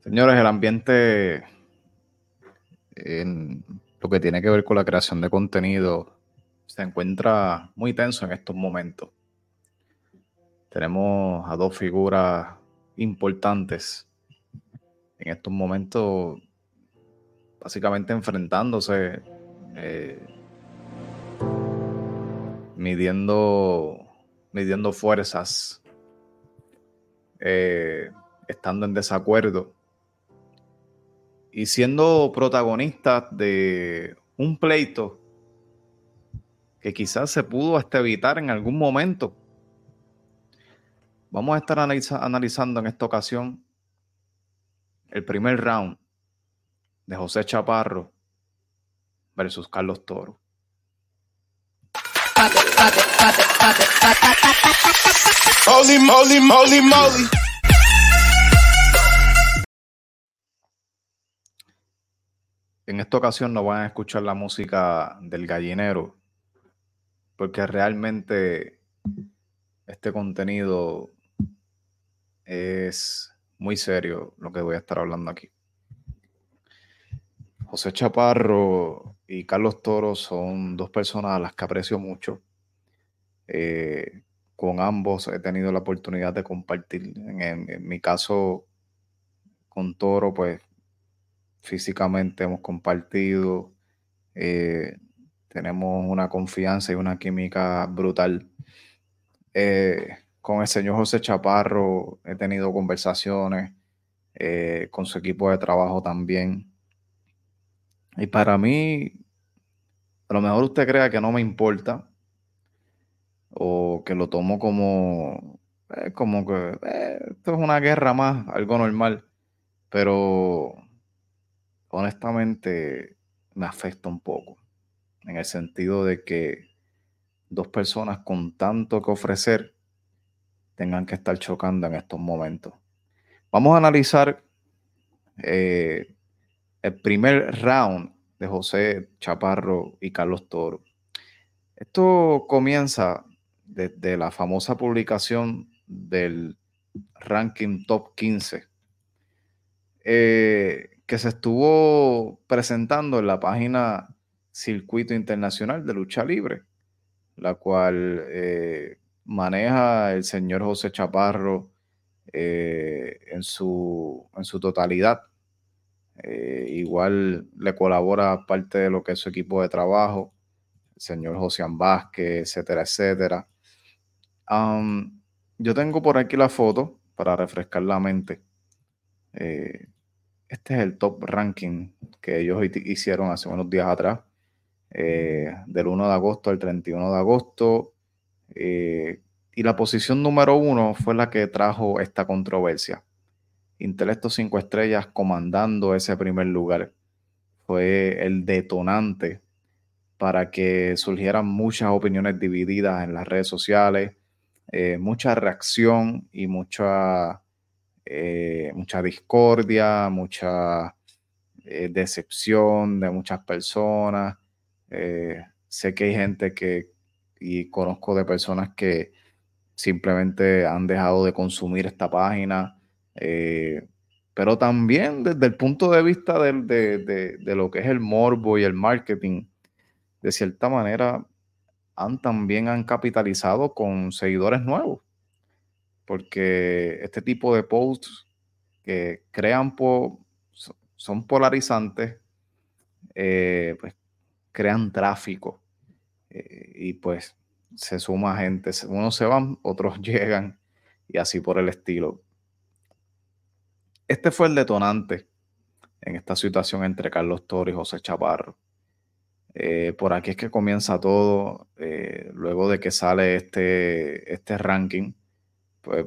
Señores, el ambiente en lo que tiene que ver con la creación de contenido se encuentra muy tenso en estos momentos. Tenemos a dos figuras importantes en estos momentos, básicamente enfrentándose, eh, midiendo, midiendo fuerzas, eh, estando en desacuerdo y siendo protagonistas de un pleito que quizás se pudo hasta evitar en algún momento. Vamos a estar analizando en esta ocasión el primer round de José Chaparro versus Carlos Toro. En esta ocasión no van a escuchar la música del gallinero, porque realmente este contenido es muy serio lo que voy a estar hablando aquí. José Chaparro y Carlos Toro son dos personas a las que aprecio mucho. Eh, con ambos he tenido la oportunidad de compartir. en, mi caso, con Toro, pues físicamente hemos compartido, eh, tenemos una confianza y una química brutal. Eh, con el señor José Chaparro he tenido conversaciones, con su equipo de trabajo también. Y para mí, a lo mejor usted crea que no me importa o que lo tomo como, como que esto es una guerra más, algo normal, pero honestamente me afecta un poco, en el sentido de que dos personas con tanto que ofrecer tengan que estar chocando en estos momentos. Vamos a analizar eh, el primer round de José Chaparro y Carlos Toro. Esto comienza desde la famosa publicación del ranking top 15. Eh, que se estuvo presentando en la página Circuito Internacional de Lucha Libre, la cual eh, maneja el señor José Chaparro eh, en, su, en su totalidad. Igual le colabora parte de lo que es su equipo de trabajo, el señor José Vázquez, etcétera, etcétera. Yo tengo por aquí la foto para refrescar la mente. Este es el top ranking que ellos hicieron hace unos días atrás, eh, del 1 de agosto al 31 de agosto. Eh, y la posición número uno fue la que trajo esta controversia. Intelecto 5 estrellas comandando ese primer lugar. Fue el detonante para que surgieran muchas opiniones divididas en las redes sociales, eh, mucha reacción y mucha eh, mucha discordia, mucha eh, decepción de muchas personas. Sé que hay gente que, y conozco de personas que simplemente han dejado de consumir esta página, pero también desde el punto de vista de, de lo que es el morbo y el marketing, de cierta manera han también han capitalizado con seguidores nuevos porque este tipo de posts que crean son polarizantes, eh, pues crean tráfico eh, y pues se suma gente, unos se van, otros llegan y así por el estilo. Este fue el detonante en esta situación entre Carlos Toro y José Chaparro. Eh, por aquí es que comienza todo, luego de que sale este, este ranking pues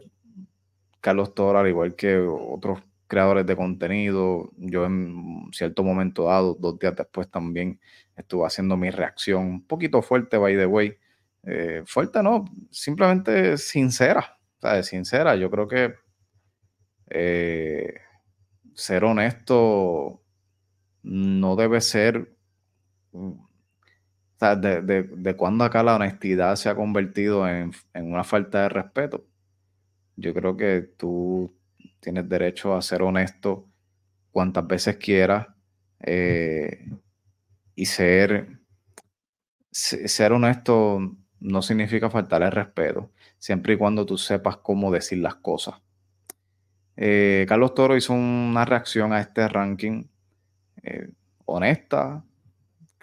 Carlos Toro, al igual que otros creadores de contenido, yo en cierto momento dado, dos días después también estuve haciendo mi reacción un poquito fuerte, by the way. Eh, fuerte no, simplemente sincera. Sincera. Yo creo que eh, ser honesto no debe ser De, de, de acá la honestidad se ha convertido en, en, una falta de respeto. Yo creo que tú tienes derecho a ser honesto cuantas veces quieras eh, y ser, ser honesto no significa faltar el respeto, siempre y cuando tú sepas cómo decir las cosas. Eh, Carlos Toro hizo una reacción a este ranking eh, honesta,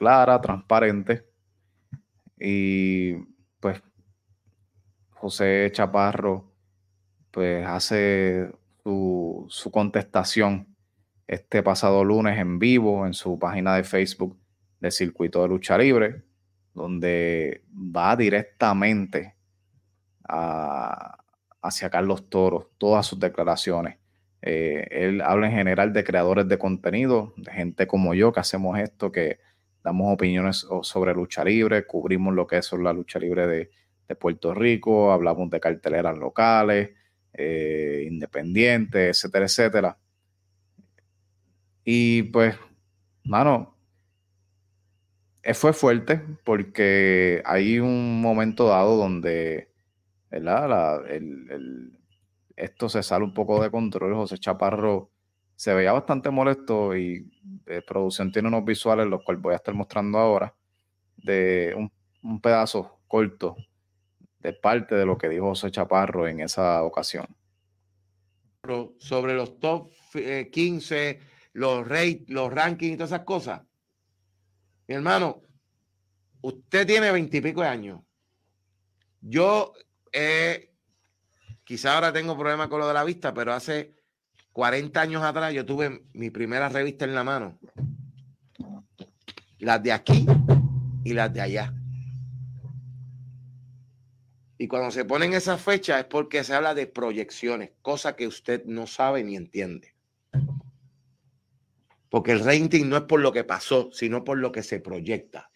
clara, transparente. Y pues José Chaparro pues hace su, su, contestación este pasado lunes en vivo en su página de Facebook del Circuito de Lucha Libre, donde va directamente hacia Carlos Toro, todas sus declaraciones. Eh, él habla en general de creadores de contenido, de gente como yo que hacemos esto, que damos opiniones sobre lucha libre, cubrimos lo que es la lucha libre de, Puerto Rico, hablamos de carteleras locales, eh, independientes, etcétera, etcétera. Y pues, mano, fue fuerte porque hay un momento dado donde, ¿verdad? esto se sale un poco de control. José Chaparro se veía bastante molesto y eh, producción tiene unos visuales, los cuales voy a estar mostrando ahora, de un, pedazo corto de parte de lo que dijo José Chaparro en esa ocasión. Sobre los top 15, eh, los, rate, los rankings y todas esas cosas. Mi hermano, usted tiene veintipico de años. Yo, eh, quizá ahora tengo problemas con lo de la vista, pero hace 40 años atrás yo tuve mi primera revista en la mano. Las de aquí y las de allá. Y cuando se ponen esas fechas es porque se habla de proyecciones, cosa que usted no sabe ni entiende. Porque el rating no es por lo que pasó, sino por lo que se proyecta.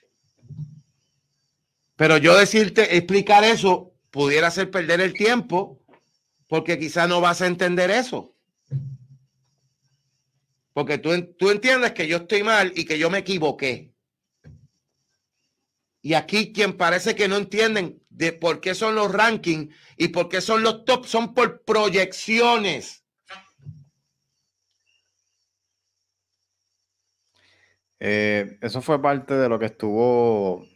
Pero yo decirte, explicar eso, pudiera ser perder el tiempo, porque quizá no vas a entender eso. Porque tú, tú entiendes que yo estoy mal y que yo me equivoqué. Y aquí quien parece que no entienden de por qué son los rankings y por qué son los top, son por proyecciones. Eh, eso fue parte de lo que estuvo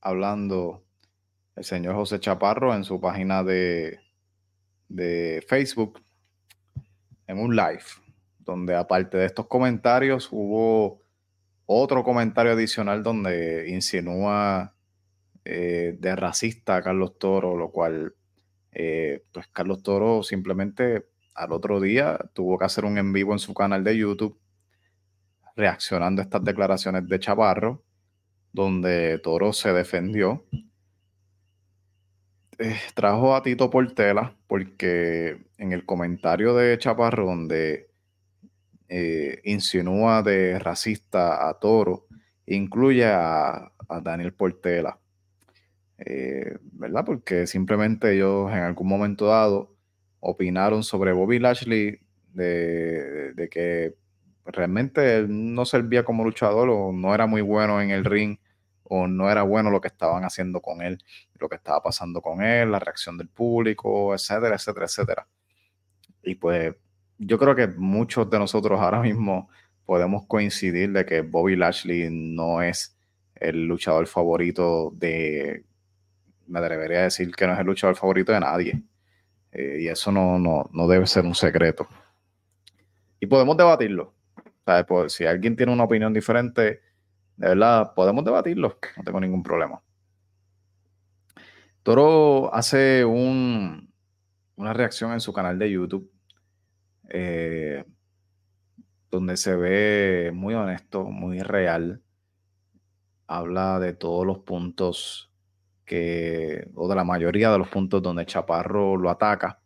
hablando el señor José Chaparro en su página de, de Facebook en un live, donde aparte de estos comentarios hubo otro comentario adicional donde insinúa eh, de racista a Carlos Toro, lo cual, eh, pues Carlos Toro simplemente al otro día tuvo que hacer un en vivo en su canal de YouTube reaccionando a estas declaraciones de Chaparro, donde Toro se defendió. Eh, trajo a Tito Portela porque en el comentario de Chaparro, donde eh, insinúa de racista a Toro, incluye a, Daniel Portela. Eh, ¿Verdad? Porque simplemente ellos en algún momento dado opinaron sobre Bobby Lashley de, de que realmente él no servía como luchador o no era muy bueno en el ring o no era bueno lo que estaban haciendo con él, lo que estaba pasando con él, la reacción del público, etcétera, etcétera, etcétera. Y pues yo creo que muchos de nosotros ahora mismo podemos coincidir de que Bobby Lashley no es el luchador favorito de, me atrevería a decir que no es el luchador favorito de nadie. Eh, y eso no, no, no debe ser un secreto. Y podemos debatirlo, pues, si alguien tiene una opinión diferente, de verdad, podemos debatirlo, no tengo ningún problema. Toro hace una reacción en su canal de YouTube eh, donde se ve muy honesto, muy real. Habla de todos los puntos que, o de la mayoría de los puntos donde Chaparro lo ataca,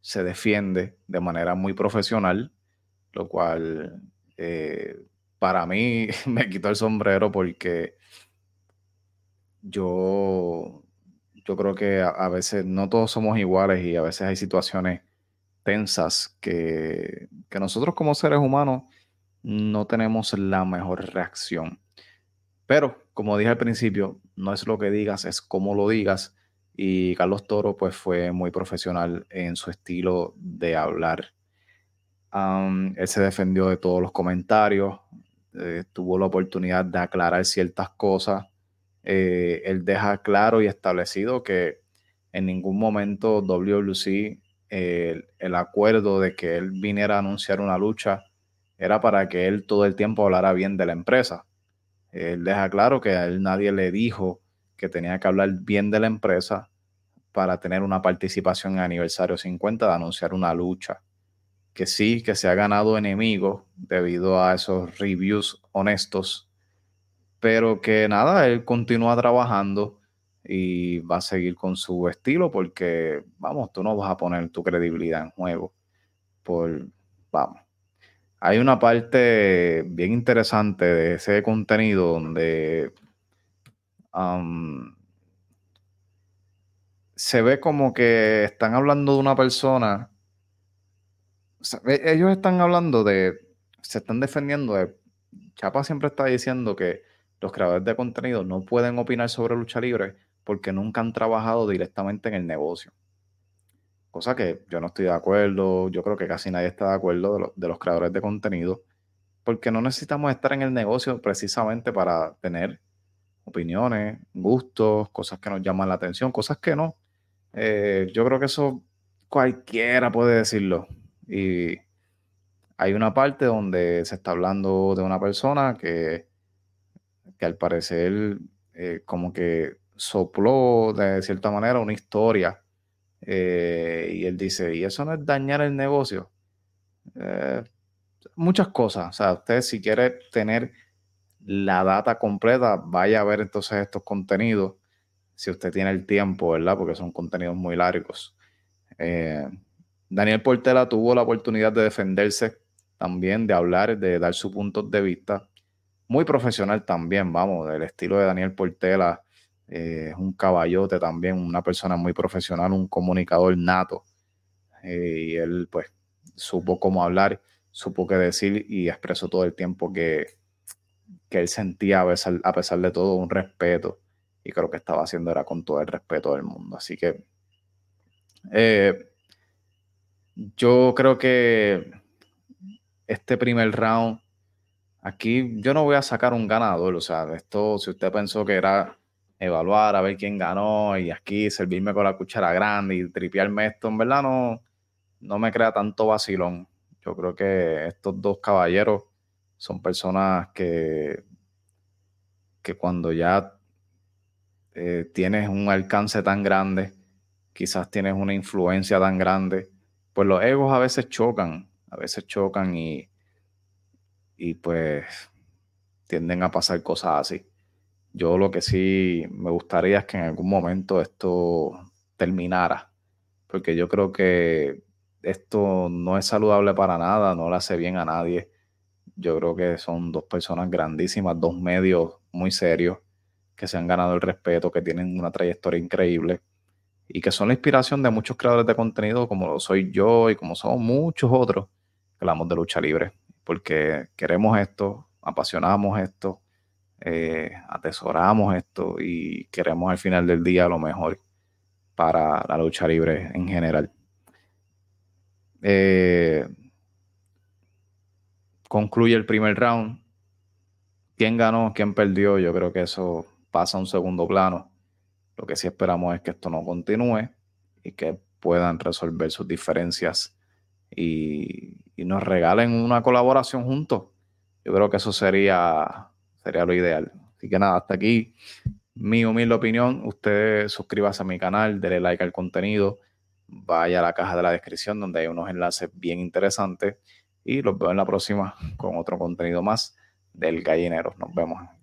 se defiende de manera muy profesional, lo cual eh, para mí me quitó el sombrero porque yo, yo creo que a, veces no todos somos iguales y a veces hay situaciones tensas que, que nosotros como seres humanos no tenemos la mejor reacción. Pero como dije al principio, no es lo que digas, es cómo lo digas. Y Carlos Toro pues fue muy profesional en su estilo de hablar. él se defendió de todos los comentarios, eh, tuvo la oportunidad de aclarar ciertas cosas. Eh, él deja claro y establecido que en ningún momento WLC, el acuerdo de que él viniera a anunciar una lucha era para que él todo el tiempo hablara bien de la empresa. Él deja claro que a él nadie le dijo que tenía que hablar bien de la empresa para tener una participación en aniversario 50 de anunciar una lucha. Que sí, que se ha ganado enemigos debido a esos reviews honestos, pero que nada, él continúa trabajando y va a seguir con su estilo porque, vamos, tú no vas a poner tu credibilidad en juego por, vamos, hay una parte bien interesante de ese contenido donde se ve como que están hablando de una persona. E, ellos están hablando de. Se están defendiendo de. Chapa siempre está diciendo que los creadores de contenido no pueden opinar sobre lucha libre porque nunca han trabajado directamente en el negocio. Cosa que yo no estoy de acuerdo, yo creo que casi nadie está de acuerdo de, los creadores de contenido, porque no necesitamos estar en el negocio precisamente para tener opiniones, gustos, cosas que nos llaman la atención, cosas que no. Eh, yo creo que eso cualquiera puede decirlo. Y hay una parte donde se está hablando de una persona que, que al parecer eh, como que sopló de cierta manera una historia eh, y él dice, ¿y eso no es dañar el negocio? Eh, muchas cosas. O sea, usted si quiere tener la data completa, vaya a ver entonces estos contenidos, si usted tiene el tiempo, ¿verdad? Porque son contenidos muy largos. Eh, Daniel Portela tuvo la oportunidad de defenderse también, de hablar, de dar su punto de vista. Muy profesional también, vamos, del estilo de Daniel Portela es un caballote también, una persona muy profesional, un comunicador nato. Eh, y él pues supo cómo hablar, supo qué decir y expresó todo el tiempo que, que él sentía a pesar, a pesar de todo un respeto. Y creo que estaba haciendo era con todo el respeto del mundo. Así que eh, yo creo que este primer round, aquí yo no voy a sacar un ganador. O sea, esto, si usted pensó que era evaluar a ver quién ganó y aquí servirme con la cuchara grande y tripearme esto, en verdad no, no me crea tanto vacilón. Yo creo que estos dos caballeros son personas que, que cuando ya eh, tienes un alcance tan grande, quizás tienes una influencia tan grande, pues los egos a veces chocan, a veces chocan y, y pues tienden a pasar cosas así. Yo lo que sí me gustaría es que en algún momento esto terminara, porque yo creo que esto no es saludable para nada, no le hace bien a nadie. Yo creo que son dos personas grandísimas, dos medios muy serios, que se han ganado el respeto, que tienen una trayectoria increíble y que son la inspiración de muchos creadores de contenido, como lo soy yo y como somos muchos otros que hablamos de lucha libre, porque queremos esto, apasionamos esto eh, atesoramos esto y queremos al final del día lo mejor para la lucha libre en general. Eh, concluye el primer round. ¿Quién ganó? ¿Quién perdió? Yo creo que eso pasa a un segundo plano. Lo que sí esperamos es que esto no continúe y que puedan resolver sus diferencias y, y nos regalen una colaboración juntos. Yo creo que eso sería Sería lo ideal. Así que nada, hasta aquí mi humilde opinión. Usted suscríbase a mi canal, dele like al contenido, vaya a la caja de la descripción donde hay unos enlaces bien interesantes y los veo en la próxima con otro contenido más del gallinero. Nos vemos.